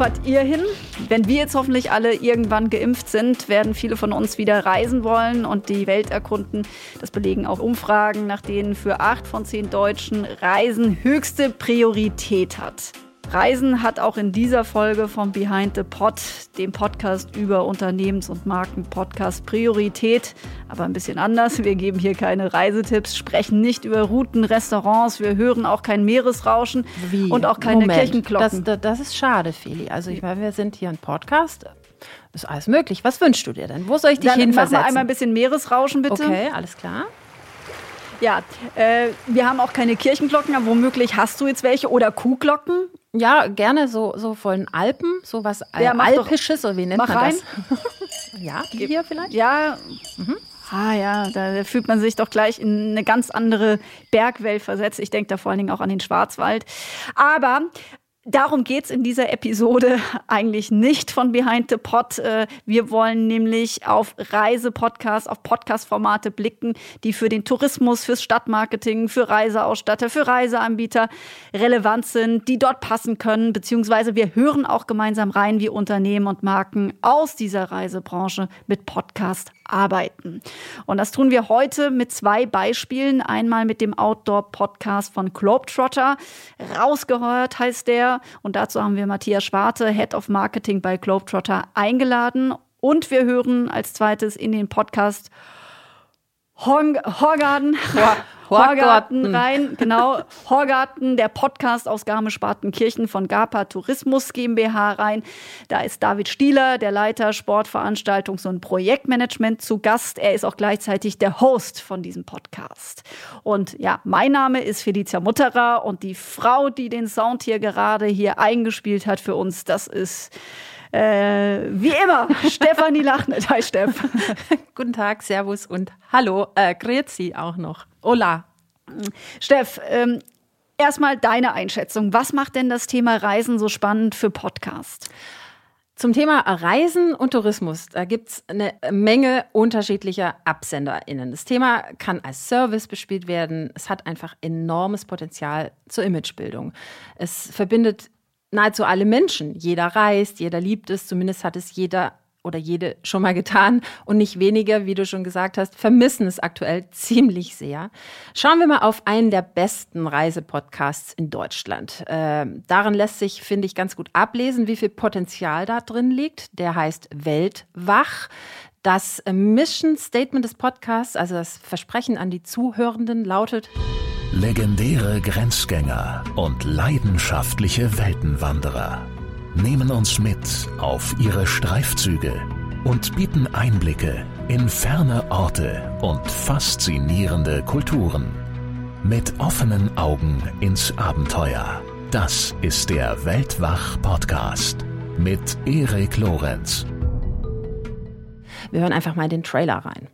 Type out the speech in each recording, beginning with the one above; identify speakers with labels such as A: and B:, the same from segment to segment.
A: fahrt ihr hin? Wenn wir jetzt hoffentlich alle irgendwann geimpft sind, werden viele von uns wieder reisen wollen und die Welt erkunden. Das belegen auch Umfragen, nach denen für acht von zehn Deutschen Reisen höchste Priorität hat. Reisen hat auch in dieser Folge von Behind the Pod, dem Podcast über Unternehmens- und Markenpodcast, Priorität. Aber ein bisschen anders. Wir geben hier keine Reisetipps, sprechen nicht über Routen, Restaurants, wir hören auch kein Meeresrauschen Wie? und auch keine Moment. Kirchenglocken.
B: Das, das, ist schade, Feli. Also ich meine, wir sind hier ein Podcast. Ist alles möglich. Was wünschst du dir denn? Wo soll ich dich Dann hinversetzen?
A: Mach mal einmal ein bisschen Meeresrauschen, bitte.
B: Okay, alles klar.
A: Ja, äh, wir haben auch keine Kirchenglocken, aber womöglich hast du jetzt welche oder Kuhglocken.
B: Ja, gerne so, so von Alpen, so was ja, Alpisches, oder wie nennt man rein. das? ja, die hier vielleicht?
A: Ja. Mhm. Ah ja, da fühlt man sich doch gleich in eine ganz andere Bergwelt versetzt. Ich denke da vor allen Dingen auch an den Schwarzwald. Aber Darum geht's in dieser Episode eigentlich nicht von Behind the Pod. Äh, wir wollen nämlich auf Reisepodcasts, auf Podcast-Formate blicken, die für den Tourismus, fürs Stadtmarketing, für Reiseausstatter, für Reiseanbieter relevant sind, die dort passen können, beziehungsweise wir hören auch gemeinsam rein, wie Unternehmen und Marken aus dieser Reisebranche mit Podcast arbeiten. Und das tun wir heute mit zwei Beispielen. Einmal mit dem Outdoor-Podcast von Globetrotter. Rausgehört heißt der. Und dazu haben wir Matthias Schwarte, Head of Marketing bei Globetrotter, eingeladen. Und wir hören als zweites in den Podcast Horgarten. Horgarten rein, genau. Horgarten, der Podcast aus Garmisch-Partenkirchen von GAPA Tourismus GmbH rein. Da ist David Stieler, der Leiter Sportveranstaltungs- und Projektmanagement zu Gast. Er ist auch gleichzeitig der Host von diesem Podcast. Und ja, mein Name ist Felicia Mutterer und die Frau, die den Sound hier gerade hier eingespielt hat für uns, das ist äh, wie immer, Stefanie Lachnet. Hi, Steff.
B: Guten Tag, Servus und Hallo. Äh, Grüezi auch noch. Hola.
A: Steff, ähm, erstmal deine Einschätzung. Was macht denn das Thema Reisen so spannend für Podcast?
B: Zum Thema Reisen und Tourismus, da gibt es eine Menge unterschiedlicher AbsenderInnen. Das Thema kann als Service bespielt werden. Es hat einfach enormes Potenzial zur Imagebildung. Es verbindet nahezu alle Menschen. Jeder reist, jeder liebt es, zumindest hat es jeder oder jede schon mal getan und nicht weniger, wie du schon gesagt hast, vermissen es aktuell ziemlich sehr. Schauen wir mal auf einen der besten Reisepodcasts in Deutschland. Äh, darin lässt sich, finde ich, ganz gut ablesen, wie viel Potenzial da drin liegt. Der heißt Weltwach. Das Mission Statement des Podcasts, also das Versprechen an die Zuhörenden, lautet
C: Legendäre Grenzgänger und leidenschaftliche Weltenwanderer nehmen uns mit auf ihre Streifzüge und bieten Einblicke in ferne Orte und faszinierende Kulturen. Mit offenen Augen ins Abenteuer. Das ist der Weltwach-Podcast mit Erik Lorenz.
B: Wir hören einfach mal den Trailer rein.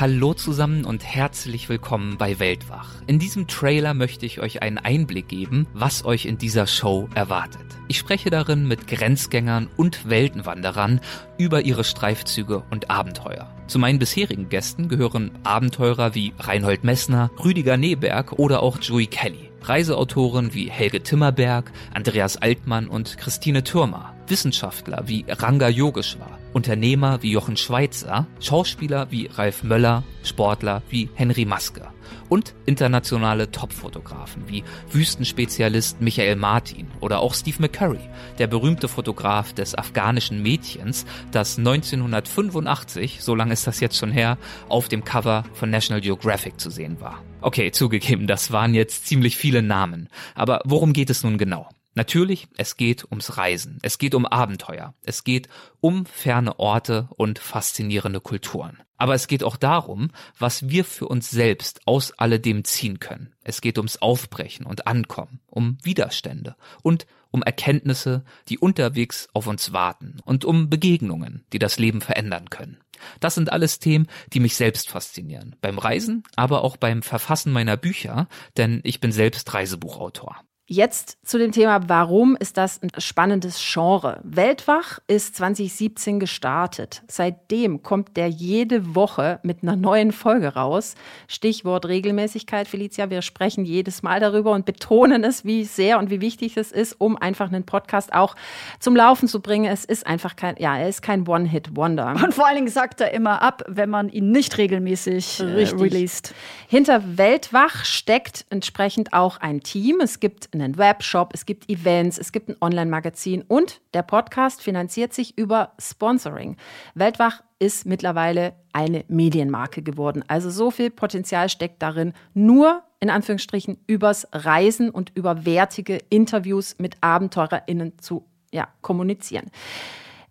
D: Hallo zusammen und herzlich willkommen bei Weltwach. In diesem Trailer möchte ich euch einen Einblick geben, was euch in dieser Show erwartet. Ich spreche darin mit Grenzgängern und Weltenwanderern über ihre Streifzüge und Abenteuer. Zu meinen bisherigen Gästen gehören Abenteurer wie Reinhold Messner, Rüdiger Neberg oder auch Joey Kelly. Reiseautoren wie Helge Timmerberg, Andreas Altmann und Christine Türmer. Wissenschaftler wie Ranga Yogeshwar, Unternehmer wie Jochen Schweitzer, Schauspieler wie Ralf Möller, Sportler wie Henry Maske und internationale Topfotografen wie Wüstenspezialist Michael Martin oder auch Steve McCurry, der berühmte Fotograf des afghanischen Mädchens, das 1985, so lange ist das jetzt schon her, auf dem Cover von National Geographic zu sehen war. Okay, zugegeben, das waren jetzt ziemlich viele Namen. Aber worum geht es nun genau? Natürlich, es geht ums Reisen, es geht um Abenteuer, es geht um ferne Orte und faszinierende Kulturen. Aber es geht auch darum, was wir für uns selbst aus alledem ziehen können. Es geht ums Aufbrechen und Ankommen, um Widerstände und um Erkenntnisse, die unterwegs auf uns warten und um Begegnungen, die das Leben verändern können. Das sind alles Themen, die mich selbst faszinieren. Beim Reisen, aber auch beim Verfassen meiner Bücher, denn ich bin selbst Reisebuchautor.
B: Jetzt zu dem Thema, warum ist das ein spannendes Genre? Weltwach ist 2017 gestartet. Seitdem kommt der jede Woche mit einer neuen Folge raus. Stichwort Regelmäßigkeit, Felicia. Wir sprechen jedes Mal darüber und betonen es, wie sehr und wie wichtig es ist, um einfach einen Podcast auch zum Laufen zu bringen. Es ist einfach kein, ja, er ist kein One-Hit-Wonder.
A: Und vor allen Dingen sagt er immer ab, wenn man ihn nicht regelmäßig äh, released.
B: Hinter Weltwach steckt entsprechend auch ein Team. Es gibt einen Webshop, es gibt Events, es gibt ein Online-Magazin und der Podcast finanziert sich über Sponsoring. Weltwach ist mittlerweile eine Medienmarke geworden. Also so viel Potenzial steckt darin, nur in Anführungsstrichen übers Reisen und über wertige Interviews mit AbenteurerInnen zu ja, kommunizieren.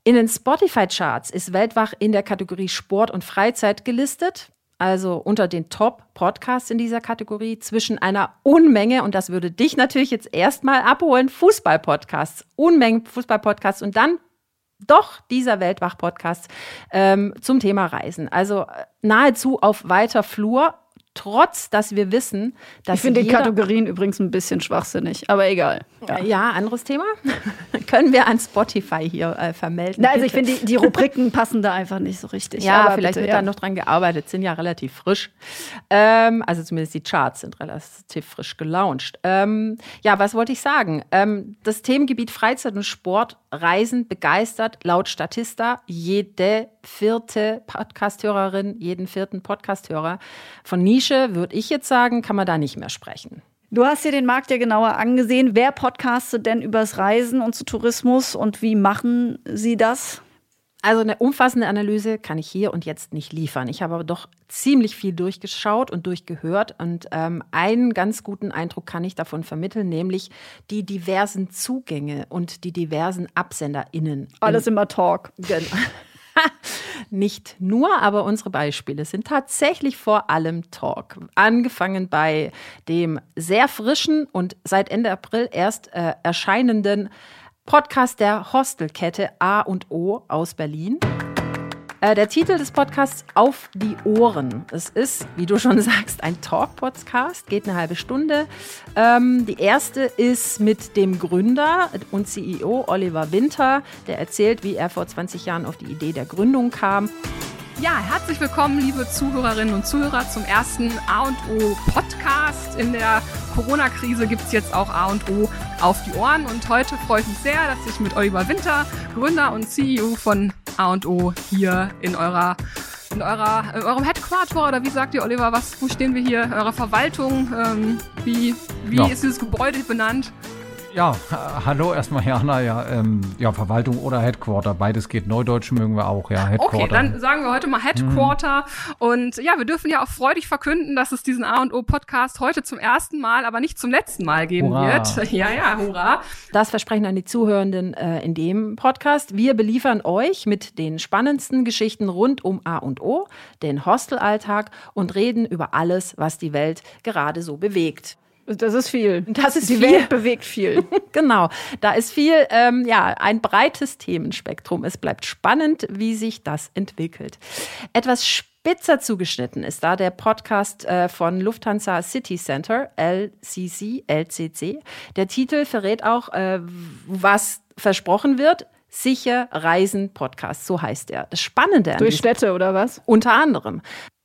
B: In den Spotify-Charts ist Weltwach in der Kategorie Sport und Freizeit gelistet also unter den Top-Podcasts in dieser Kategorie, zwischen einer Unmenge, und das würde dich natürlich jetzt erstmal abholen, Fußball-Podcasts, Unmengen Fußball-Podcasts und dann doch dieser Weltwach-Podcast ähm, zum Thema Reisen. Also äh, nahezu auf weiter Flur trotz dass wir wissen, dass.
A: Ich finde die Kategorien übrigens ein bisschen schwachsinnig, aber egal.
B: Ja, ja anderes Thema. Können wir an Spotify hier äh, vermelden?
A: Na, also ich finde, die, die, Rubriken passen da einfach nicht so richtig.
B: Ja, aber vielleicht bitte, wird ja. da noch dran gearbeitet, sind ja relativ frisch. Ähm, also zumindest die Charts sind relativ frisch gelauncht. Ähm, ja, was wollte ich sagen? Ähm, das Themengebiet Freizeit und Sport, Reisen begeistert laut Statista jede vierte Podcasthörerin, jeden vierten Podcasthörer. Von Nische würde ich jetzt sagen, kann man da nicht mehr sprechen.
A: Du hast dir den Markt ja genauer angesehen. Wer podcastet denn übers Reisen und zu Tourismus und wie machen sie das?
B: Also eine umfassende Analyse kann ich hier und jetzt nicht liefern. Ich habe aber doch ziemlich viel durchgeschaut und durchgehört und ähm, einen ganz guten Eindruck kann ich davon vermitteln, nämlich die diversen Zugänge und die diversen AbsenderInnen.
A: Alles immer Talk.
B: Nicht nur, aber unsere Beispiele sind tatsächlich vor allem Talk. Angefangen bei dem sehr frischen und seit Ende April erst äh, erscheinenden Podcast der Hostelkette A und O aus Berlin. Äh, der Titel des Podcasts Auf die Ohren. Es ist, wie du schon sagst, ein Talk-Podcast, geht eine halbe Stunde. Ähm, die erste ist mit dem Gründer und CEO Oliver Winter, der erzählt, wie er vor 20 Jahren auf die Idee der Gründung kam.
E: Ja, herzlich willkommen, liebe Zuhörerinnen und Zuhörer, zum ersten A und O Podcast. In der Corona-Krise gibt es jetzt auch A und O auf die Ohren. Und heute freue ich mich sehr, dass ich mit Oliver Winter, Gründer und CEO von A und O, hier in eurer in eurer in eurem Headquarter oder wie sagt ihr Oliver, was wo stehen wir hier? In eurer Verwaltung? Ähm, wie wie ja. ist dieses Gebäude benannt?
F: Ja, hallo erstmal Jana, ja, ähm, ja, Verwaltung oder Headquarter, beides geht. Neudeutsch mögen wir auch, ja,
E: Headquarter. Okay, dann sagen wir heute mal Headquarter mhm. und ja, wir dürfen ja auch freudig verkünden, dass es diesen A und O Podcast heute zum ersten Mal, aber nicht zum letzten Mal geben hurra. wird. Ja, ja, hurra.
B: Das versprechen an die Zuhörenden äh, in dem Podcast. Wir beliefern euch mit den spannendsten Geschichten rund um A und O, den Hostelalltag und reden über alles, was die Welt gerade so bewegt.
A: Das ist viel.
B: Das ist
A: Die
B: viel.
A: Welt bewegt viel.
B: genau. Da ist viel, ähm, ja, ein breites Themenspektrum. Es bleibt spannend, wie sich das entwickelt. Etwas spitzer zugeschnitten ist da der Podcast äh, von Lufthansa City Center, LCC, LCC. Der Titel verrät auch, äh, was versprochen wird. Sicher Reisen Podcast, so heißt er. Das Spannende an
A: Durch Städte oder was?
B: Unter anderem.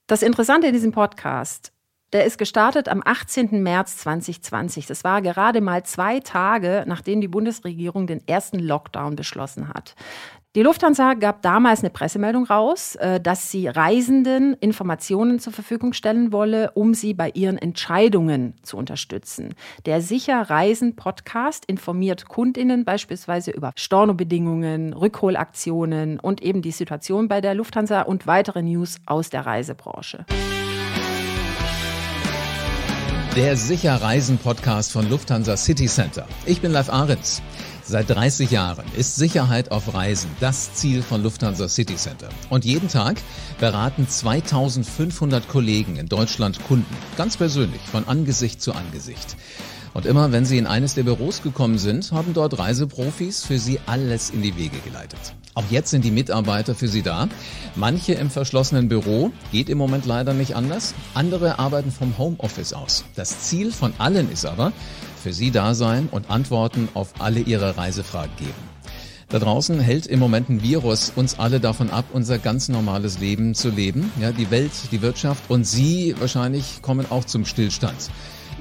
B: Das Interessante in diesem Podcast der ist gestartet am 18. März 2020. Das war gerade mal zwei Tage, nachdem die Bundesregierung den ersten Lockdown beschlossen hat. Die Lufthansa gab damals eine Pressemeldung raus, äh, dass sie Reisenden Informationen zur Verfügung stellen wolle, um sie bei ihren Entscheidungen zu unterstützen. Der Sicher Reisen Podcast informiert Kundinnen beispielsweise über Stornobedingungen, Rückholaktionen und eben die Situation bei der Lufthansa und weitere News aus der Reisebranche.
G: Der Sicher Reisen Podcast von Lufthansa City Center. Ich bin Live Ahrens. Seit 30 Jahren ist Sicherheit auf Reisen das Ziel von Lufthansa City Center. Und jeden Tag beraten 2500 Kollegen in Deutschland Kunden. Ganz persönlich, von Angesicht zu Angesicht. Und immer wenn Sie in eines der Büros gekommen sind, haben dort Reiseprofis für Sie alles in die Wege geleitet. Auch jetzt sind die Mitarbeiter für Sie da. Manche im verschlossenen Büro, geht im Moment leider nicht anders. Andere arbeiten vom Homeoffice aus. Das Ziel von allen ist aber, für Sie da sein und Antworten auf alle Ihre Reisefragen geben. Da draußen hält im Moment ein Virus uns alle davon ab, unser ganz normales Leben zu leben. Ja, die Welt, die Wirtschaft und Sie wahrscheinlich kommen auch zum Stillstand.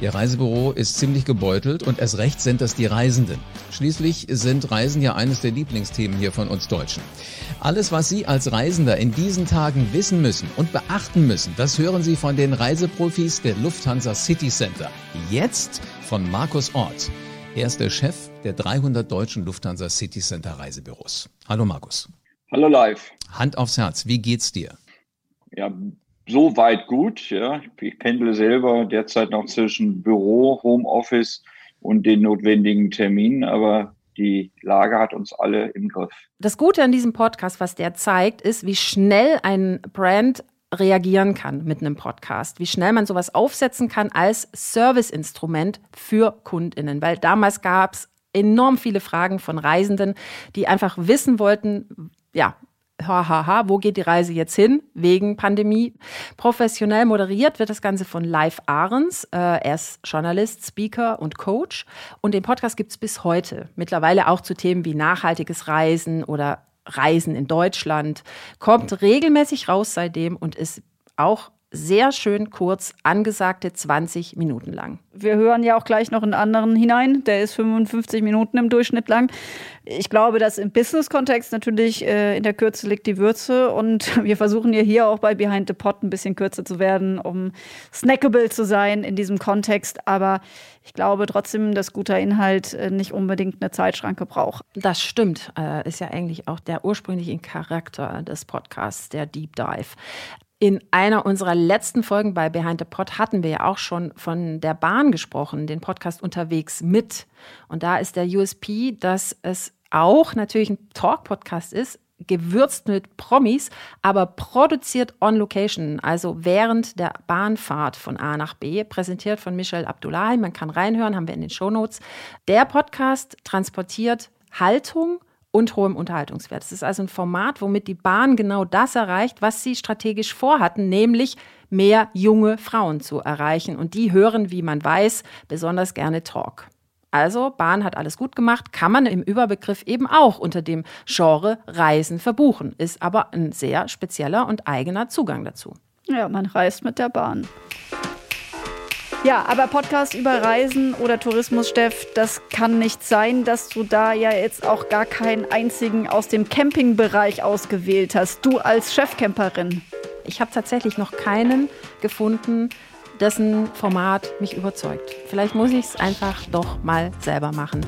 G: Ihr Reisebüro ist ziemlich gebeutelt und erst recht sind das die Reisenden. Schließlich sind Reisen ja eines der Lieblingsthemen hier von uns Deutschen. Alles, was Sie als Reisender in diesen Tagen wissen müssen und beachten müssen, das hören Sie von den Reiseprofis der Lufthansa City Center. Jetzt von Markus Ort. Er ist der Chef der 300 deutschen Lufthansa City Center Reisebüros. Hallo Markus.
H: Hallo live.
G: Hand aufs Herz, wie geht's dir?
H: Ja, so weit gut. Ja. Ich pendle selber derzeit noch zwischen Büro, Homeoffice und den notwendigen Terminen, aber die Lage hat uns alle im Griff.
B: Das Gute an diesem Podcast, was der zeigt, ist, wie schnell ein Brand reagieren kann mit einem Podcast, wie schnell man sowas aufsetzen kann als Serviceinstrument für Kundinnen, weil damals gab es enorm viele Fragen von Reisenden, die einfach wissen wollten, ja, hahaha, wo geht die Reise jetzt hin wegen Pandemie? Professionell moderiert wird das Ganze von Live Ahrens. Äh, er ist Journalist, Speaker und Coach. Und den Podcast gibt es bis heute. Mittlerweile auch zu Themen wie nachhaltiges Reisen oder Reisen in Deutschland. Kommt regelmäßig raus seitdem und ist auch sehr schön kurz, angesagte 20 Minuten lang.
A: Wir hören ja auch gleich noch einen anderen hinein, der ist 55 Minuten im Durchschnitt lang. Ich glaube, dass im Business-Kontext natürlich äh, in der Kürze liegt die Würze und wir versuchen ja hier auch bei Behind the Pot ein bisschen kürzer zu werden, um snackable zu sein in diesem Kontext. Aber ich glaube trotzdem, dass guter Inhalt äh, nicht unbedingt eine Zeitschranke braucht.
B: Das stimmt, äh, ist ja eigentlich auch der ursprüngliche Charakter des Podcasts, der Deep Dive. In einer unserer letzten Folgen bei Behind the Pod hatten wir ja auch schon von der Bahn gesprochen, den Podcast unterwegs mit. Und da ist der USP, dass es auch natürlich ein Talk-Podcast ist, gewürzt mit Promis, aber produziert on location, also während der Bahnfahrt von A nach B, präsentiert von Michel Abdullahi. Man kann reinhören, haben wir in den Shownotes. Der Podcast transportiert Haltung und hohem Unterhaltungswert. Es ist also ein Format, womit die Bahn genau das erreicht, was sie strategisch vorhatten, nämlich mehr junge Frauen zu erreichen. Und die hören, wie man weiß, besonders gerne Talk. Also Bahn hat alles gut gemacht, kann man im Überbegriff eben auch unter dem Genre Reisen verbuchen, ist aber ein sehr spezieller und eigener Zugang dazu.
A: Ja, man reist mit der Bahn. Ja, aber Podcast über Reisen oder Tourismus, Steff, das kann nicht sein, dass du da ja jetzt auch gar keinen einzigen aus dem Campingbereich ausgewählt hast. Du als Chefcamperin.
B: Ich habe tatsächlich noch keinen gefunden, dessen Format mich überzeugt. Vielleicht muss ich es einfach doch mal selber machen.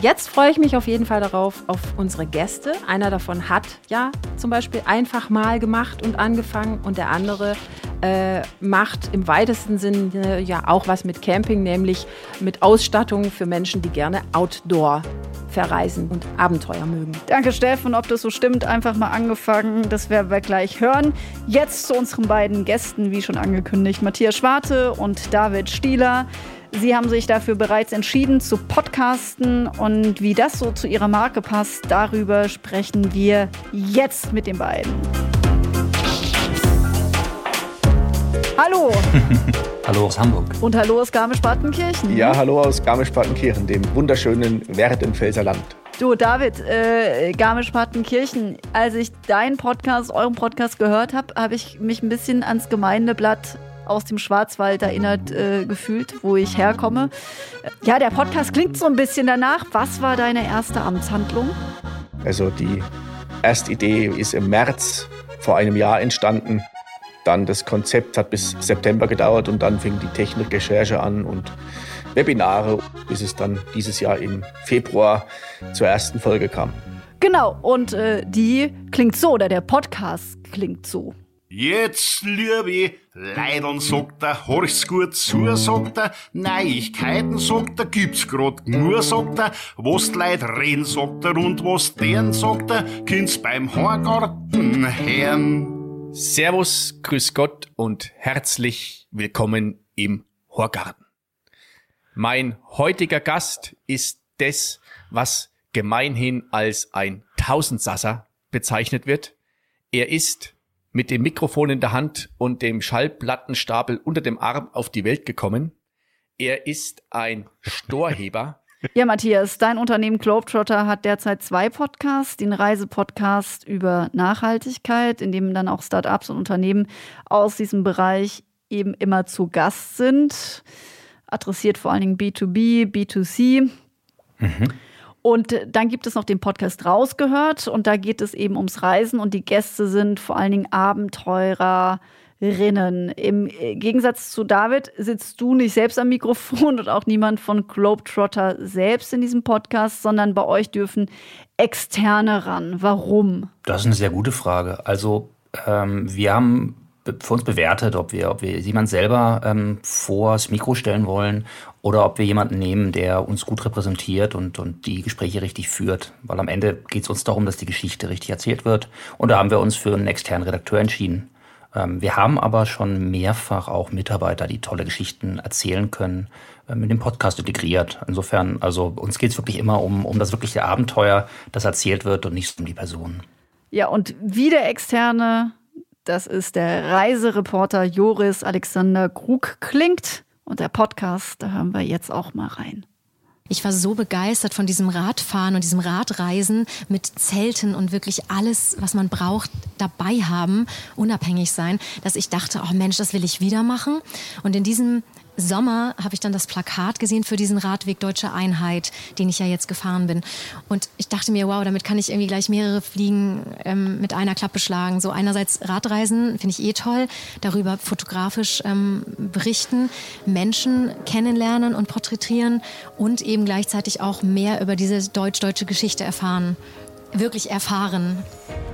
B: Jetzt freue ich mich auf jeden Fall darauf, auf unsere Gäste. Einer davon hat ja zum Beispiel einfach mal gemacht und angefangen und der andere äh, macht im weitesten Sinne ja auch was mit Camping, nämlich mit Ausstattung für Menschen, die gerne Outdoor verreisen und Abenteuer mögen.
A: Danke, Steffen. Ob das so stimmt, einfach mal angefangen. Das werden wir gleich hören. Jetzt zu unseren beiden Gästen, wie schon angekündigt, Matthias Schwarte und David Stieler. Sie haben sich dafür bereits entschieden zu podcasten und wie das so zu ihrer Marke passt, darüber sprechen wir jetzt mit den beiden. Hallo.
I: hallo aus Hamburg.
A: Und hallo aus Garmisch-Partenkirchen.
I: Ja, hallo aus Garmisch-Partenkirchen, dem wunderschönen Werdenfelser Land.
A: Du, David, äh, Garmisch-Partenkirchen, als ich deinen Podcast, euren Podcast gehört habe, habe ich mich ein bisschen ans Gemeindeblatt aus dem Schwarzwald erinnert äh, gefühlt, wo ich herkomme. Ja, der Podcast klingt so ein bisschen danach. Was war deine erste Amtshandlung?
I: Also die erste Idee ist im März vor einem Jahr entstanden. Dann das Konzept hat bis September gedauert und dann fing die Technikrecherche an und Webinare, bis es dann dieses Jahr im Februar zur ersten Folge kam.
A: Genau, und äh, die klingt so, oder der Podcast klingt so.
J: Jetzt, liebe Leidern, sagt er, horch's gut zu, sagt er, Neuigkeiten, sagt er, gibt's grad nur, sagt er, was Leute reden, sagt er, und was deren, sagt er, kind's beim Horgarten hören.
K: Servus, grüß Gott und herzlich willkommen im Horgarten.
I: Mein heutiger Gast ist das, was gemeinhin als ein Tausendsasser bezeichnet wird. Er ist mit dem Mikrofon in der Hand und dem Schallplattenstapel unter dem Arm auf die Welt gekommen. Er ist ein Storheber.
A: Ja, Matthias, dein Unternehmen Globetrotter hat derzeit zwei Podcasts. Den Reisepodcast über Nachhaltigkeit, in dem dann auch Startups und Unternehmen aus diesem Bereich eben immer zu Gast sind. Adressiert vor allen Dingen B2B, B2C. Mhm. Und dann gibt es noch den Podcast Rausgehört und da geht es eben ums Reisen und die Gäste sind vor allen Dingen Abenteurerinnen. Im Gegensatz zu David sitzt du nicht selbst am Mikrofon und auch niemand von Globetrotter selbst in diesem Podcast, sondern bei euch dürfen Externe ran. Warum?
K: Das ist eine sehr gute Frage. Also ähm, wir haben für uns bewertet, ob wir, ob wir jemand selber ähm, vors Mikro stellen wollen oder ob wir jemanden nehmen, der uns gut repräsentiert und, und die Gespräche richtig führt. Weil am Ende geht es uns darum, dass die Geschichte richtig erzählt wird. Und da haben wir uns für einen externen Redakteur entschieden. Ähm, wir haben aber schon mehrfach auch Mitarbeiter, die tolle Geschichten erzählen können, äh, mit dem Podcast integriert. Insofern, also uns geht es wirklich immer um, um das wirkliche Abenteuer, das erzählt wird und nicht um die Person.
A: Ja, und wie der externe das ist der Reisereporter Joris Alexander Krug klingt. Und der Podcast, da hören wir jetzt auch mal rein.
L: Ich war so begeistert von diesem Radfahren und diesem Radreisen mit Zelten und wirklich alles, was man braucht, dabei haben, unabhängig sein, dass ich dachte, oh Mensch, das will ich wieder machen. Und in diesem Sommer habe ich dann das Plakat gesehen für diesen Radweg Deutsche Einheit, den ich ja jetzt gefahren bin. Und ich dachte mir, wow, damit kann ich irgendwie gleich mehrere Fliegen ähm, mit einer Klappe schlagen. So einerseits Radreisen finde ich eh toll, darüber fotografisch ähm, berichten, Menschen kennenlernen und porträtieren und eben gleichzeitig auch mehr über diese deutsch-deutsche Geschichte erfahren wirklich erfahren.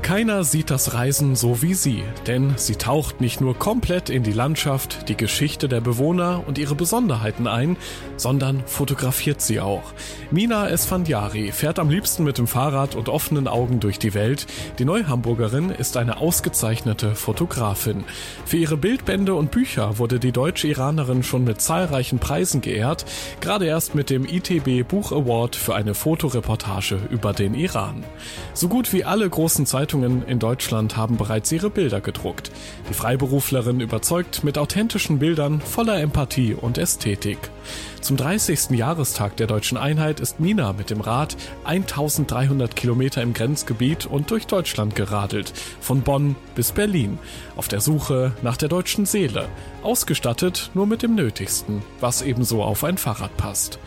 M: Keiner sieht das Reisen so wie sie, denn sie taucht nicht nur komplett in die Landschaft, die Geschichte der Bewohner und ihre Besonderheiten ein, sondern fotografiert sie auch. Mina Esfandiari fährt am liebsten mit dem Fahrrad und offenen Augen durch die Welt. Die Neuhamburgerin ist eine ausgezeichnete Fotografin. Für ihre Bildbände und Bücher wurde die deutsche Iranerin schon mit zahlreichen Preisen geehrt, gerade erst mit dem ITB Buch Award für eine Fotoreportage über den Iran. So gut wie alle großen Zeitungen in Deutschland haben bereits ihre Bilder gedruckt. Die Freiberuflerin überzeugt mit authentischen Bildern voller Empathie und Ästhetik. Zum 30. Jahrestag der deutschen Einheit ist Mina mit dem Rad 1300 Kilometer im Grenzgebiet und durch Deutschland geradelt, von Bonn bis Berlin, auf der Suche nach der deutschen Seele, ausgestattet nur mit dem Nötigsten, was ebenso auf ein Fahrrad passt.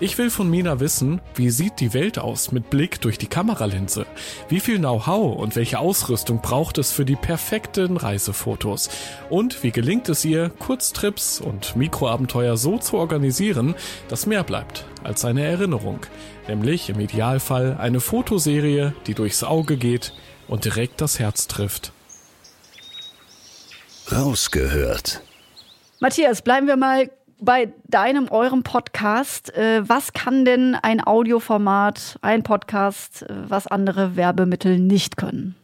M: Ich will von Mina wissen, wie sieht die Welt aus mit Blick durch die Kameralinse? Wie viel Know-how und welche Ausrüstung braucht es für die perfekten Reisefotos? Und wie gelingt es ihr, Kurztrips und Mikroabenteuer so zu organisieren, dass mehr bleibt als eine Erinnerung? Nämlich im Idealfall eine Fotoserie, die durchs Auge geht und direkt das Herz trifft.
C: Rausgehört.
A: Matthias, bleiben wir mal bei deinem, eurem Podcast, äh, was kann denn ein Audioformat, ein Podcast, äh, was andere Werbemittel nicht können?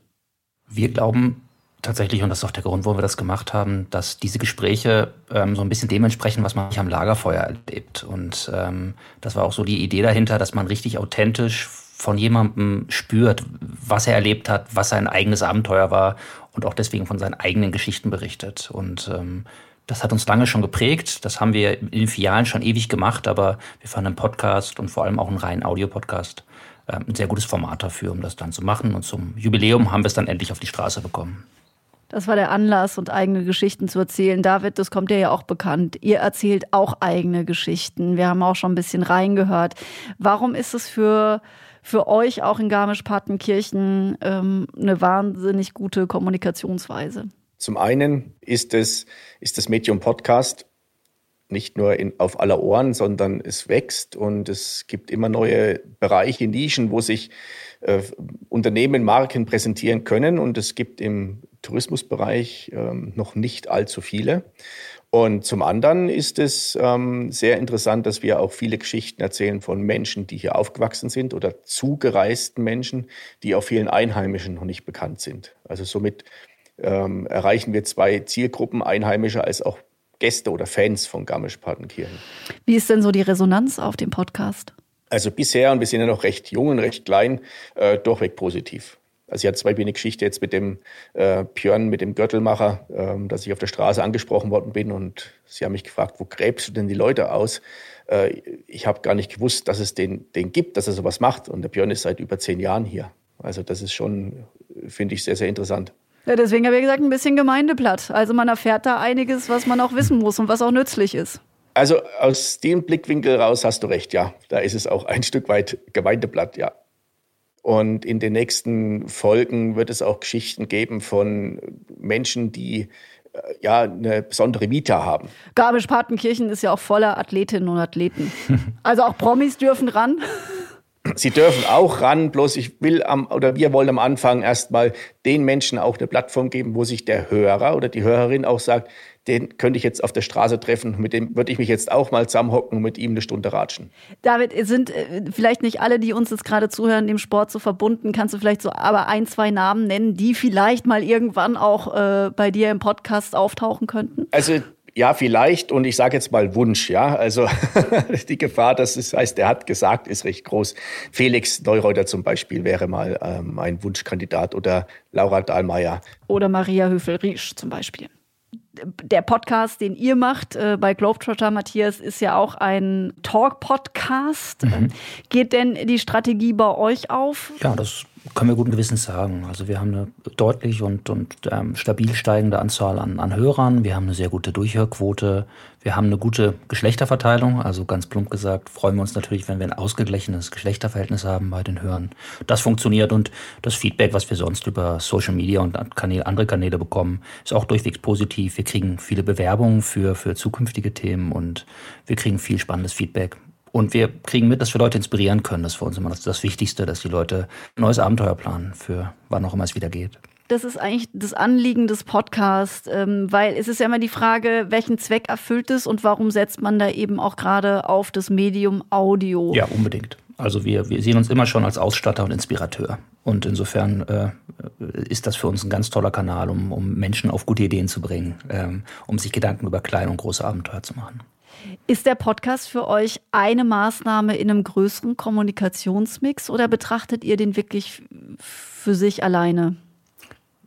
K: Wir glauben tatsächlich, und das ist auch der Grund, warum wir das gemacht haben, dass diese Gespräche ähm, so ein bisschen dementsprechend, was man am Lagerfeuer erlebt. Und ähm, das war auch so die Idee dahinter, dass man richtig authentisch von jemandem spürt, was er erlebt hat, was sein eigenes Abenteuer war und auch deswegen von seinen eigenen Geschichten berichtet. Und ähm, das hat uns lange schon geprägt. Das haben wir in den Filialen schon ewig gemacht, aber wir fanden einen Podcast und vor allem auch einen reinen Audiopodcast äh, ein sehr gutes Format dafür, um das dann zu machen. Und zum Jubiläum haben wir es dann endlich auf die Straße bekommen.
A: Das war der Anlass und eigene Geschichten zu erzählen. David, das kommt dir ja auch bekannt. Ihr erzählt auch eigene Geschichten. Wir haben auch schon ein bisschen reingehört. Warum ist es für, für euch auch in Garmisch-Partenkirchen ähm, eine wahnsinnig gute Kommunikationsweise?
I: Zum einen ist, es, ist das Medium Podcast nicht nur in, auf aller Ohren, sondern es wächst und es gibt immer neue Bereiche, Nischen, wo sich äh, Unternehmen, Marken präsentieren können und es gibt im Tourismusbereich ähm, noch nicht allzu viele. Und zum anderen ist es ähm, sehr interessant, dass wir auch viele Geschichten erzählen von Menschen, die hier aufgewachsen sind oder zugereisten Menschen, die auch vielen Einheimischen noch nicht bekannt sind. Also somit ähm, erreichen wir zwei Zielgruppen, Einheimische als auch Gäste oder Fans von Garmisch-Partenkirchen.
A: Wie ist denn so die Resonanz auf dem Podcast?
I: Also bisher, und wir sind ja noch recht jung und recht klein, äh, durchweg positiv. Also ich hatte zwei eine Geschichte jetzt mit dem äh, Björn, mit dem Gürtelmacher, ähm, dass ich auf der Straße angesprochen worden bin und sie haben mich gefragt, wo gräbst du denn die Leute aus? Äh, ich habe gar nicht gewusst, dass es den, den gibt, dass er sowas macht. Und der Björn ist seit über zehn Jahren hier. Also das ist schon, finde ich, sehr, sehr interessant.
A: Ja, deswegen habe ich gesagt, ein bisschen Gemeindeblatt. Also man erfährt da einiges, was man auch wissen muss und was auch nützlich ist.
I: Also aus dem Blickwinkel raus hast du recht, ja. Da ist es auch ein Stück weit Gemeindeblatt, ja. Und in den nächsten Folgen wird es auch Geschichten geben von Menschen, die äh, ja eine besondere Vita haben.
A: Garmisch-Partenkirchen ist ja auch voller Athletinnen und Athleten. Also auch Promis dürfen ran.
I: Sie dürfen auch ran, bloß ich will am, oder wir wollen am Anfang erstmal den Menschen auch eine Plattform geben, wo sich der Hörer oder die Hörerin auch sagt, den könnte ich jetzt auf der Straße treffen, mit dem würde ich mich jetzt auch mal zusammenhocken und mit ihm eine Stunde ratschen.
A: David, sind äh, vielleicht nicht alle, die uns jetzt gerade zuhören, dem Sport so verbunden. Kannst du vielleicht so aber ein, zwei Namen nennen, die vielleicht mal irgendwann auch äh, bei dir im Podcast auftauchen könnten?
I: Also ja, vielleicht. Und ich sage jetzt mal Wunsch, ja. Also die Gefahr, dass es heißt, er hat gesagt, ist recht groß. Felix Neureuter zum Beispiel wäre mal ähm, ein Wunschkandidat oder Laura Dahlmeier.
A: Oder Maria Höfel-Riesch zum Beispiel. Der Podcast, den ihr macht äh, bei Globetrotter, Matthias, ist ja auch ein Talk-Podcast. Mhm. Geht denn die Strategie bei euch auf?
K: Ja, das können wir guten Gewissens sagen. Also wir haben eine deutlich und, und ähm, stabil steigende Anzahl an, an Hörern. Wir haben eine sehr gute Durchhörquote. Wir haben eine gute Geschlechterverteilung. Also ganz plump gesagt freuen wir uns natürlich, wenn wir ein ausgeglichenes Geschlechterverhältnis haben bei den Hörern. Das funktioniert und das Feedback, was wir sonst über Social Media und Kanäle, andere Kanäle bekommen, ist auch durchwegs positiv. Wir kriegen viele Bewerbungen für, für zukünftige Themen und wir kriegen viel spannendes Feedback. Und wir kriegen mit, dass wir Leute inspirieren können. Das ist für uns immer das, das Wichtigste, dass die Leute ein neues Abenteuer planen für wann auch immer es wieder geht.
A: Das ist eigentlich das Anliegen des Podcasts, ähm, weil es ist ja immer die Frage, welchen Zweck erfüllt es und warum setzt man da eben auch gerade auf das Medium Audio?
K: Ja, unbedingt. Also wir, wir sehen uns immer schon als Ausstatter und Inspirateur. Und insofern äh, ist das für uns ein ganz toller Kanal, um, um Menschen auf gute Ideen zu bringen, ähm, um sich Gedanken über kleine und große Abenteuer zu machen.
A: Ist der Podcast für euch eine Maßnahme in einem größeren Kommunikationsmix oder betrachtet ihr den wirklich für sich alleine?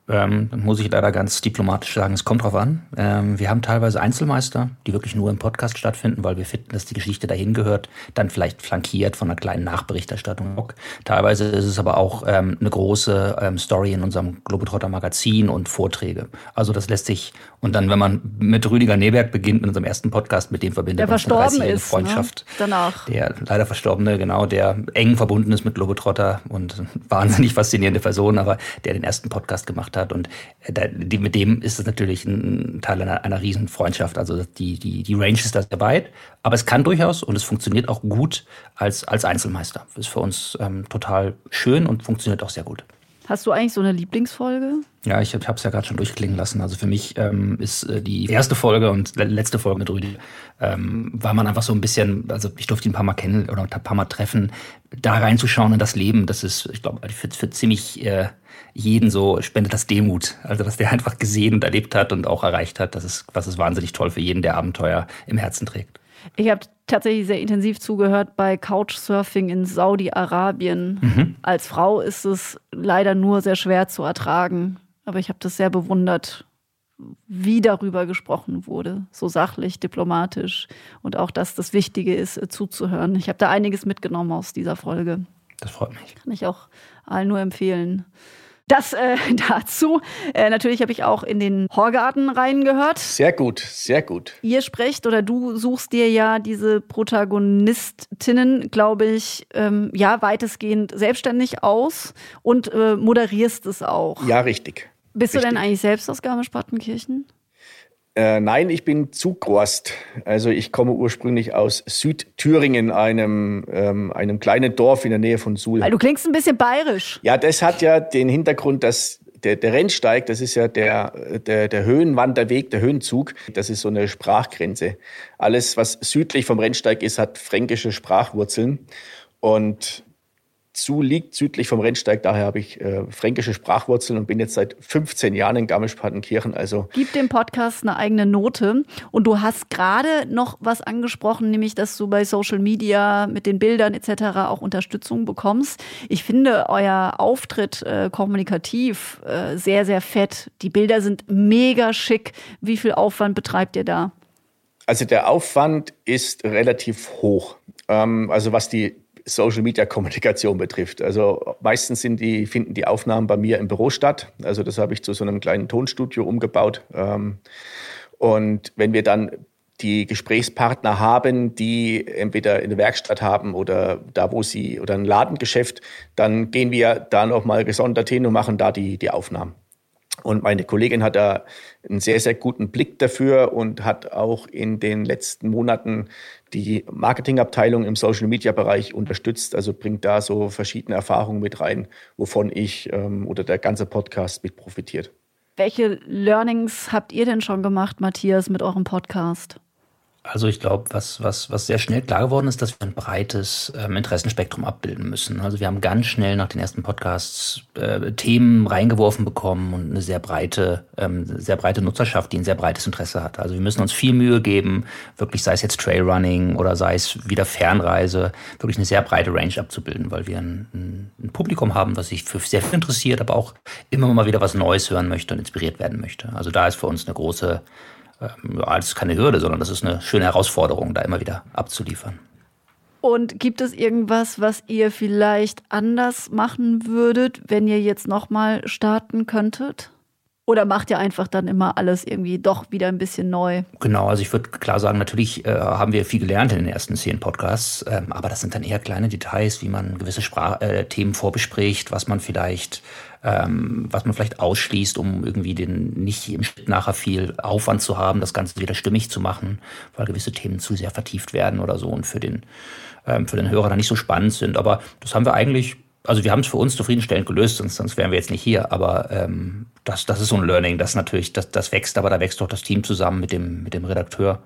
K: Ähm, muss ich leider ganz diplomatisch sagen, es kommt drauf an. Ähm, wir haben teilweise Einzelmeister, die wirklich nur im Podcast stattfinden, weil wir finden, dass die Geschichte dahin gehört, dann vielleicht flankiert von einer kleinen Nachberichterstattung. Teilweise ist es aber auch ähm, eine große ähm, Story in unserem Globetrotter Magazin und Vorträge. Also das lässt sich, und dann, wenn man mit Rüdiger Neberg beginnt, mit unserem ersten Podcast, mit dem verbindet
A: der
K: man eine
A: ist, ne?
K: Freundschaft.
A: Ne? Danach.
K: Der leider verstorbene, genau, der eng verbunden ist mit Globetrotter und wahnsinnig faszinierende Person, aber der den ersten Podcast gemacht hat hat. Und äh, mit dem ist es natürlich ein Teil einer, einer riesen Freundschaft. Also die, die, die Range ist da sehr weit. Aber es kann durchaus und es funktioniert auch gut als, als Einzelmeister. Ist für uns ähm, total schön und funktioniert auch sehr gut.
A: Hast du eigentlich so eine Lieblingsfolge?
K: Ja, ich habe es ja gerade schon durchklingen lassen. Also für mich ähm, ist äh, die erste Folge und letzte Folge mit Rüdi, ähm, war man einfach so ein bisschen, also ich durfte ihn ein paar Mal kennen oder ein paar Mal treffen, da reinzuschauen in das Leben. Das ist, ich glaube, für, für ziemlich äh, jeden so spendet das Demut. Also was der einfach gesehen und erlebt hat und auch erreicht hat, das ist, das ist wahnsinnig toll für jeden, der Abenteuer im Herzen trägt.
A: Ich habe tatsächlich sehr intensiv zugehört bei Couchsurfing in Saudi-Arabien. Mhm. Als Frau ist es leider nur sehr schwer zu ertragen. Aber ich habe das sehr bewundert, wie darüber gesprochen wurde. So sachlich, diplomatisch. Und auch, dass das Wichtige ist, äh, zuzuhören. Ich habe da einiges mitgenommen aus dieser Folge.
K: Das freut mich.
A: Kann ich auch allen nur empfehlen. Das äh, dazu. Äh, natürlich habe ich auch in den Horgarten reingehört.
I: Sehr gut, sehr gut.
A: Ihr sprecht oder du suchst dir ja diese Protagonistinnen, glaube ich, ähm, ja, weitestgehend selbstständig aus und äh, moderierst es auch.
I: Ja, richtig.
A: Bist
I: richtig.
A: du denn eigentlich selbst aus Garmisch-Partenkirchen?
I: Äh, nein, ich bin Zugrost. Also ich komme ursprünglich aus Südthüringen, einem, ähm, einem kleinen Dorf in der Nähe von Suhl.
A: Weil du klingst ein bisschen bayerisch.
I: Ja, das hat ja den Hintergrund, dass der, der Rennsteig, das ist ja der, der, der Höhenwanderweg, der Höhenzug, das ist so eine Sprachgrenze. Alles, was südlich vom Rennsteig ist, hat fränkische Sprachwurzeln. Und zu liegt südlich vom Rennsteig. Daher habe ich äh, fränkische Sprachwurzeln und bin jetzt seit 15 Jahren in Garmisch-Partenkirchen. Also
A: Gib dem Podcast eine eigene Note. Und du hast gerade noch was angesprochen, nämlich, dass du bei Social Media mit den Bildern etc. auch Unterstützung bekommst. Ich finde euer Auftritt äh, kommunikativ äh, sehr, sehr fett. Die Bilder sind mega schick. Wie viel Aufwand betreibt ihr da?
I: Also der Aufwand ist relativ hoch. Ähm, also was die Social Media Kommunikation betrifft. Also meistens die, finden die Aufnahmen bei mir im Büro statt. Also das habe ich zu so einem kleinen Tonstudio umgebaut. Ähm, und wenn wir dann die Gesprächspartner haben, die entweder in der Werkstatt haben oder da, wo sie oder ein Ladengeschäft, dann gehen wir da nochmal gesondert hin und machen da die, die Aufnahmen. Und meine Kollegin hat da einen sehr, sehr guten Blick dafür und hat auch in den letzten Monaten die Marketingabteilung im Social Media Bereich unterstützt. Also bringt da so verschiedene Erfahrungen mit rein, wovon ich ähm, oder der ganze Podcast mit profitiert.
A: Welche Learnings habt ihr denn schon gemacht, Matthias, mit eurem Podcast?
K: Also ich glaube, was, was, was sehr schnell klar geworden ist, dass wir ein breites ähm, Interessenspektrum abbilden müssen. Also wir haben ganz schnell nach den ersten Podcasts äh, Themen reingeworfen bekommen und eine sehr breite, ähm, sehr breite Nutzerschaft, die ein sehr breites Interesse hat. Also wir müssen uns viel Mühe geben, wirklich sei es jetzt Trailrunning oder sei es wieder Fernreise, wirklich eine sehr breite Range abzubilden, weil wir ein, ein, Publikum haben, was sich für sehr viel interessiert, aber auch immer mal wieder was Neues hören möchte und inspiriert werden möchte. Also da ist für uns eine große das ist keine Hürde, sondern das ist eine schöne Herausforderung, da immer wieder abzuliefern.
A: Und gibt es irgendwas, was ihr vielleicht anders machen würdet, wenn ihr jetzt nochmal starten könntet? Oder macht ihr einfach dann immer alles irgendwie doch wieder ein bisschen neu?
K: Genau, also ich würde klar sagen, natürlich äh, haben wir viel gelernt in den ersten zehn Podcasts, ähm, aber das sind dann eher kleine Details, wie man gewisse Sprach äh, Themen vorbespricht, was man vielleicht ähm, was man vielleicht ausschließt, um irgendwie den nicht im Schritt nachher viel Aufwand zu haben, das Ganze wieder stimmig zu machen, weil gewisse Themen zu sehr vertieft werden oder so und für den, ähm, für den Hörer dann nicht so spannend sind. Aber das haben wir eigentlich also wir haben es für uns zufriedenstellend gelöst, sonst, sonst wären wir jetzt nicht hier. Aber ähm, das, das ist so ein Learning, das natürlich, das, das wächst, aber da wächst doch das Team zusammen mit dem, mit dem Redakteur.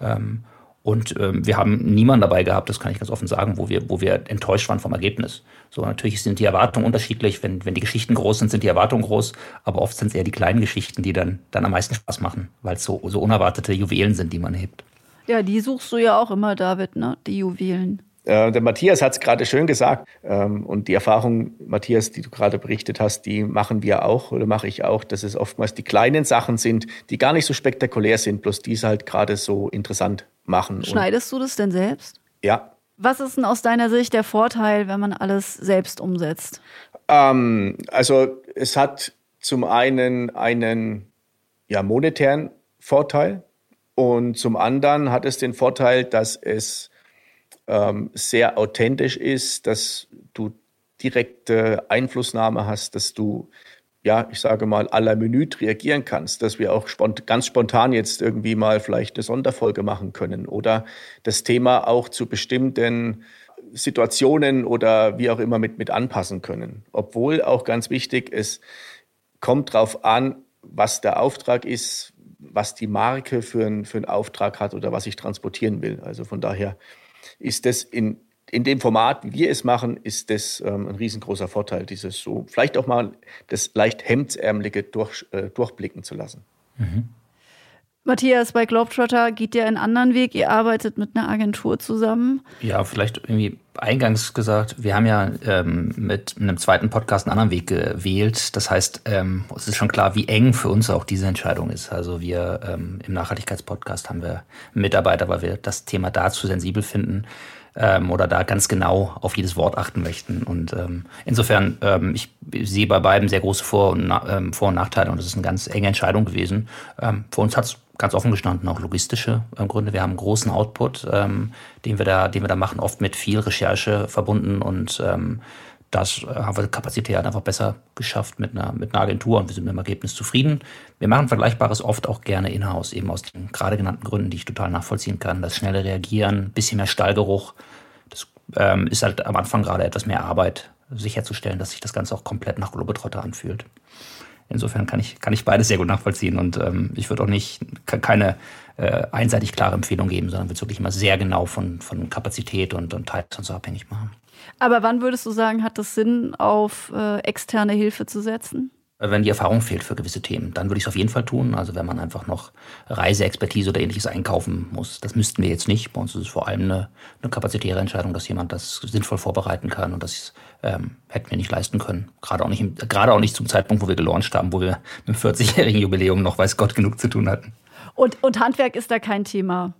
K: Ähm, und ähm, wir haben niemanden dabei gehabt, das kann ich ganz offen sagen, wo wir, wo wir enttäuscht waren vom Ergebnis. So, natürlich sind die Erwartungen unterschiedlich. Wenn, wenn die Geschichten groß sind, sind die Erwartungen groß. Aber oft sind es eher die kleinen Geschichten, die dann, dann am meisten Spaß machen, weil es so, so unerwartete Juwelen sind, die man hebt.
A: Ja, die suchst du ja auch immer, David, ne? Die Juwelen.
I: Äh, der Matthias hat es gerade schön gesagt. Ähm, und die Erfahrung, Matthias, die du gerade berichtet hast, die machen wir auch oder mache ich auch, dass es oftmals die kleinen Sachen sind, die gar nicht so spektakulär sind, bloß die es halt gerade so interessant machen.
A: Schneidest du das denn selbst?
I: Ja.
A: Was ist denn aus deiner Sicht der Vorteil, wenn man alles selbst umsetzt?
I: Ähm, also es hat zum einen einen ja, monetären Vorteil und zum anderen hat es den Vorteil, dass es ähm, sehr authentisch ist, dass du direkte Einflussnahme hast, dass du, ja, ich sage mal, à la Minute reagieren kannst, dass wir auch spont ganz spontan jetzt irgendwie mal vielleicht eine Sonderfolge machen können oder das Thema auch zu bestimmten Situationen oder wie auch immer mit, mit anpassen können. Obwohl auch ganz wichtig, es kommt darauf an, was der Auftrag ist, was die Marke für, ein, für einen Auftrag hat oder was ich transportieren will. Also von daher ist das in, in dem Format, wie wir es machen, ist das ähm, ein riesengroßer Vorteil, dieses so vielleicht auch mal das leicht Hemdsärmelige durch, äh, durchblicken zu lassen. Mhm.
A: Matthias, bei Globetrotter geht ihr einen anderen Weg. Ihr arbeitet mit einer Agentur zusammen.
K: Ja, vielleicht irgendwie eingangs gesagt, wir haben ja ähm, mit einem zweiten Podcast einen anderen Weg gewählt. Das heißt, ähm, es ist schon klar, wie eng für uns auch diese Entscheidung ist. Also wir ähm, im Nachhaltigkeitspodcast haben wir Mitarbeiter, weil wir das Thema da zu sensibel finden ähm, oder da ganz genau auf jedes Wort achten möchten. Und ähm, insofern, ähm, ich sehe bei beiden sehr große Vor- und, ähm, Vor und Nachteile und es ist eine ganz enge Entscheidung gewesen. Ähm, für uns hat es ganz offen gestanden auch logistische ähm, Gründe. Wir haben großen Output, ähm, den wir da, den wir da machen, oft mit viel Recherche verbunden und ähm, das haben wir kapazitär einfach besser geschafft mit einer, mit einer Agentur und wir sind mit dem Ergebnis zufrieden. Wir machen Vergleichbares oft auch gerne in-house, eben aus den gerade genannten Gründen, die ich total nachvollziehen kann. Das schnelle Reagieren, bisschen mehr Stallgeruch. Das ähm, ist halt am Anfang gerade etwas mehr Arbeit, sicherzustellen, dass sich das Ganze auch komplett nach Globetrotter anfühlt. Insofern kann ich, kann ich beides sehr gut nachvollziehen und ähm, ich würde auch nicht keine äh, einseitig klare Empfehlungen geben, sondern wird es wirklich immer sehr genau von, von Kapazität und, und Teils und so abhängig machen.
A: Aber wann würdest du sagen, hat es Sinn, auf äh, externe Hilfe zu setzen?
K: Wenn die Erfahrung fehlt für gewisse Themen. Dann würde ich es auf jeden Fall tun. Also wenn man einfach noch Reiseexpertise oder ähnliches einkaufen muss. Das müssten wir jetzt nicht. Bei uns ist es vor allem eine, eine kapazitäre Entscheidung, dass jemand das sinnvoll vorbereiten kann. Und das ähm, hätten wir nicht leisten können. Gerade auch nicht, gerade auch nicht zum Zeitpunkt, wo wir gelauncht haben, wo wir mit dem 40-jährigen Jubiläum noch weiß Gott genug zu tun hatten.
A: Und, und Handwerk ist da kein Thema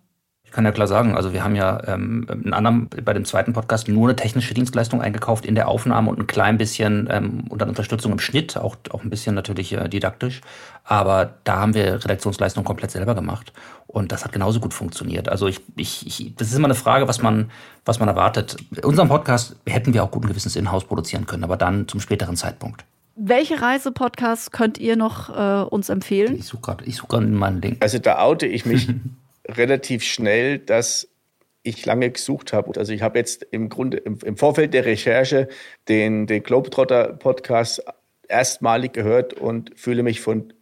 K: kann ja klar sagen, also wir haben ja ähm, in anderem, bei dem zweiten Podcast nur eine technische Dienstleistung eingekauft in der Aufnahme und ein klein bisschen ähm, unter Unterstützung im Schnitt, auch, auch ein bisschen natürlich äh, didaktisch. Aber da haben wir Redaktionsleistung komplett selber gemacht. Und das hat genauso gut funktioniert. Also ich, ich, ich, das ist immer eine Frage, was man, was man erwartet. Unseren Podcast hätten wir auch guten Gewissens in-house produzieren können, aber dann zum späteren Zeitpunkt.
A: Welche Reisepodcasts könnt ihr noch äh, uns empfehlen?
K: Ich suche gerade such meinen Link.
I: Also da oute ich mich relativ schnell, dass ich lange gesucht habe. Also ich habe jetzt im Grunde im, im, Vorfeld der Recherche den, den Globetrotter-Podcast erstmalig gehört und fühle mich von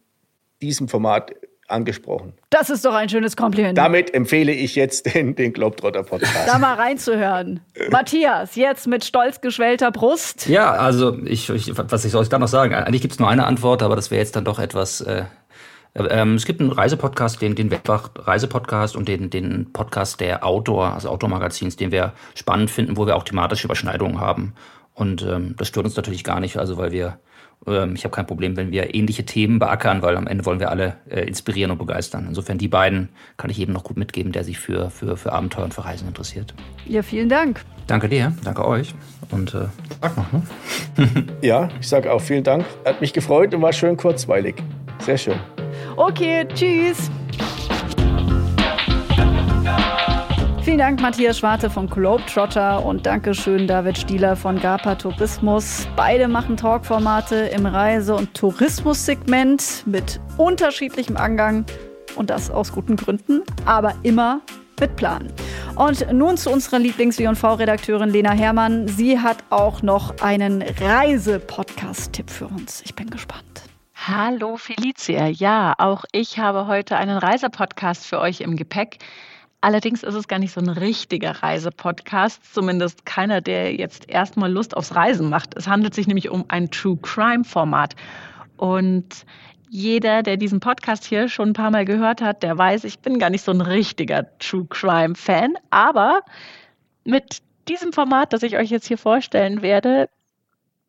I: diesem Format angesprochen.
A: Das ist doch ein schönes Kompliment.
I: Damit empfehle ich jetzt den, den Globetrotter-Podcast.
A: Da mal reinzuhören. Matthias, jetzt mit stolz geschwellter Brust.
K: Ja, also ich, ich was ich soll ich da noch sagen? Eigentlich gibt es nur eine Antwort, aber das wäre jetzt dann doch etwas äh, ähm, es gibt einen Reisepodcast, den, den Weltwach-Reisepodcast und den, den Podcast der Outdoor, also Outdoor-Magazins, den wir spannend finden, wo wir auch thematische Überschneidungen haben. Und ähm, das stört uns natürlich gar nicht, also weil wir, ähm, ich habe kein Problem, wenn wir ähnliche Themen beackern, weil am Ende wollen wir alle äh, inspirieren und begeistern. Insofern die beiden kann ich jedem noch gut mitgeben, der sich für, für, für Abenteuer und für Reisen interessiert.
A: Ja, vielen Dank.
K: Danke dir, danke euch und äh, sag mal. Ne?
I: ja, ich sage auch vielen Dank. Hat mich gefreut und war schön kurzweilig. Sehr schön.
A: Okay, tschüss. Vielen Dank, Matthias Schwarte von Globetrotter und Dankeschön, David Stieler von GAPA Tourismus. Beide machen Talkformate im Reise- und Tourismussegment mit unterschiedlichem Angang und das aus guten Gründen, aber immer mit Plan. Und nun zu unserer Lieblings-W&V-Redakteurin Lena Herrmann. Sie hat auch noch einen Reise-Podcast-Tipp für uns. Ich bin gespannt.
N: Hallo Felicia. Ja, auch ich habe heute einen Reisepodcast für euch im Gepäck. Allerdings ist es gar nicht so ein richtiger Reisepodcast, zumindest keiner, der jetzt erstmal Lust aufs Reisen macht. Es handelt sich nämlich um ein True Crime Format. Und jeder, der diesen Podcast hier schon ein paar Mal gehört hat, der weiß, ich bin gar nicht so ein richtiger True Crime Fan. Aber mit diesem Format, das ich euch jetzt hier vorstellen werde,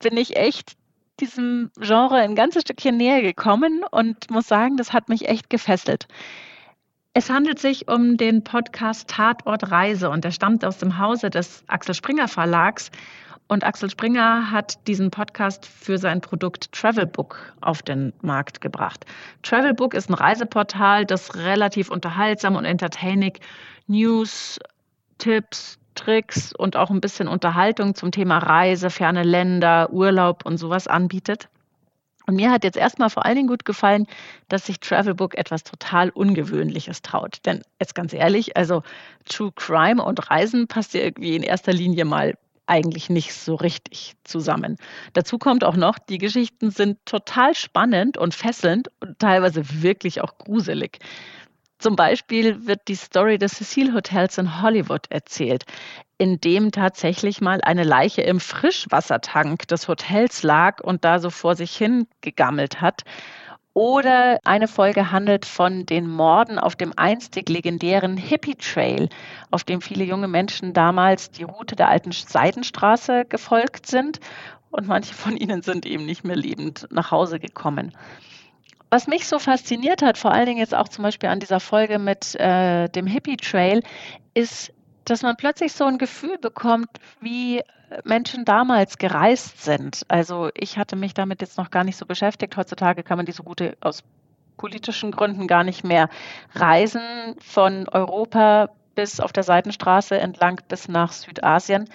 N: bin ich echt diesem Genre ein ganzes Stückchen näher gekommen und muss sagen, das hat mich echt gefesselt. Es handelt sich um den Podcast Tatort Reise und der stammt aus dem Hause des Axel Springer Verlags. Und Axel Springer hat diesen Podcast für sein Produkt Travelbook auf den Markt gebracht. Travelbook ist ein Reiseportal, das relativ unterhaltsam und entertaining News, Tipps, Tricks und auch ein bisschen Unterhaltung zum Thema Reise, ferne Länder, Urlaub und sowas anbietet. Und mir hat jetzt erstmal vor allen Dingen gut gefallen, dass sich Travelbook etwas total Ungewöhnliches traut. Denn jetzt ganz ehrlich, also True Crime und Reisen passt ja irgendwie in erster Linie mal eigentlich nicht so richtig zusammen. Dazu kommt auch noch, die Geschichten sind total spannend und fesselnd und teilweise wirklich auch gruselig. Zum Beispiel wird die Story des Cecil Hotels in Hollywood erzählt, in dem tatsächlich mal eine Leiche im Frischwassertank des Hotels lag und da so vor sich hin gegammelt hat. Oder eine Folge handelt von den Morden auf dem einstig legendären Hippie Trail, auf dem viele junge Menschen damals die Route der alten Seidenstraße gefolgt sind und manche von ihnen sind eben nicht mehr lebend nach Hause gekommen. Was mich so fasziniert hat, vor allen Dingen jetzt auch zum Beispiel an dieser Folge mit äh, dem Hippie Trail, ist, dass man plötzlich so ein Gefühl bekommt, wie Menschen damals gereist sind. Also ich hatte mich damit jetzt noch gar nicht so beschäftigt. Heutzutage kann man diese Route aus politischen Gründen gar nicht mehr reisen von Europa bis auf der Seitenstraße entlang bis nach Südasien.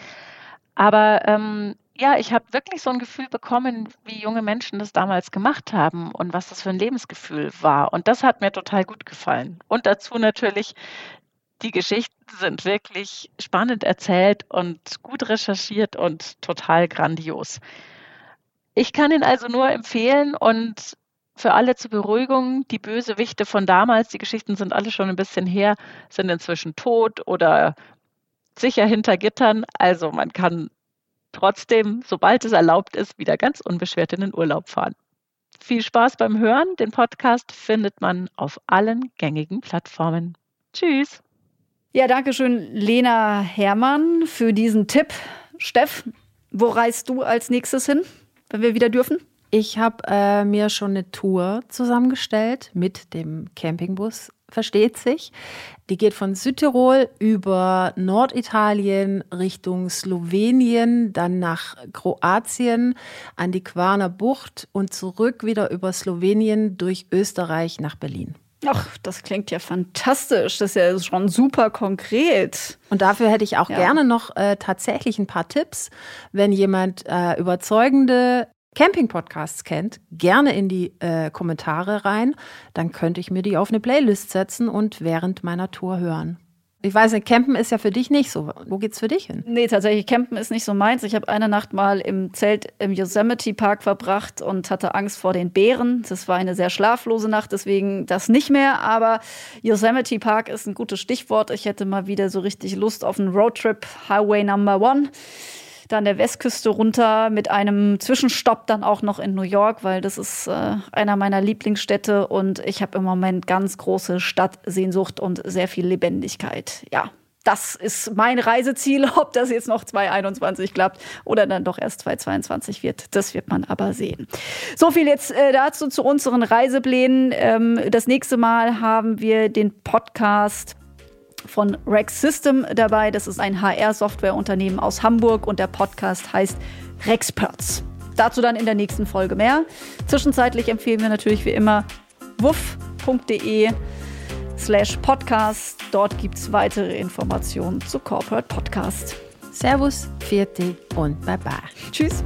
N: Aber ähm, ja, ich habe wirklich so ein Gefühl bekommen, wie junge Menschen das damals gemacht haben und was das für ein Lebensgefühl war. Und das hat mir total gut gefallen. Und dazu natürlich, die Geschichten sind wirklich spannend erzählt und gut recherchiert und total grandios. Ich kann ihn also nur empfehlen und Für alle zur Beruhigung, die Bösewichte von damals, die Geschichten sind alle schon ein bisschen her, sind inzwischen tot oder sicher hinter Gittern. Also man kann trotzdem, sobald es erlaubt ist, wieder ganz unbeschwert in den Urlaub fahren. Viel Spaß beim Hören. Den Podcast findet man auf allen gängigen Plattformen. Tschüss.
A: Ja, danke schön, Lena Herrmann, für diesen Tipp. Steff, wo reist du als nächstes hin, wenn wir wieder dürfen?
B: Ich habe äh, mir schon eine Tour zusammengestellt mit dem Campingbus, versteht sich. Die geht von Südtirol über Norditalien Richtung Slowenien, dann nach Kroatien an die Quarner Bucht und zurück wieder über Slowenien durch Österreich nach Berlin.
A: Ach, das klingt ja fantastisch. Das ist ja schon super konkret.
B: Und dafür hätte ich auch ja. gerne noch äh, tatsächlich ein paar Tipps. Wenn jemand äh, überzeugende Camping-Podcasts kennt, gerne in die äh, Kommentare rein. Dann könnte ich mir die auf eine Playlist setzen und während meiner Tour hören. Ich weiß nicht, Campen ist ja für dich nicht so. Wo geht's für dich hin?
A: Nee, tatsächlich, Campen ist nicht so meins. Ich habe eine Nacht mal im Zelt im Yosemite Park verbracht und hatte Angst vor den Bären. Das war eine sehr schlaflose Nacht, deswegen das nicht mehr. Aber Yosemite Park ist ein gutes Stichwort. Ich hätte mal wieder so richtig Lust auf einen Roadtrip, Highway Number One dann der Westküste runter mit einem Zwischenstopp dann auch noch in New York, weil das ist äh, einer meiner Lieblingsstädte und ich habe im Moment ganz große Stadtsehnsucht und sehr viel Lebendigkeit. Ja, das ist mein Reiseziel. Ob das jetzt noch 2021 klappt oder dann doch erst 2022 wird, das wird man aber sehen. So viel jetzt äh, dazu zu unseren Reiseplänen. Ähm, das nächste Mal haben wir den Podcast von Rex System dabei. Das ist ein HR-Softwareunternehmen aus Hamburg und der Podcast heißt Rexperts. Dazu dann in der nächsten Folge mehr. Zwischenzeitlich empfehlen wir natürlich wie immer wuff.de slash podcast. Dort gibt es weitere Informationen zu Corporate Podcast.
B: Servus, vierte und bye bye.
A: Tschüss.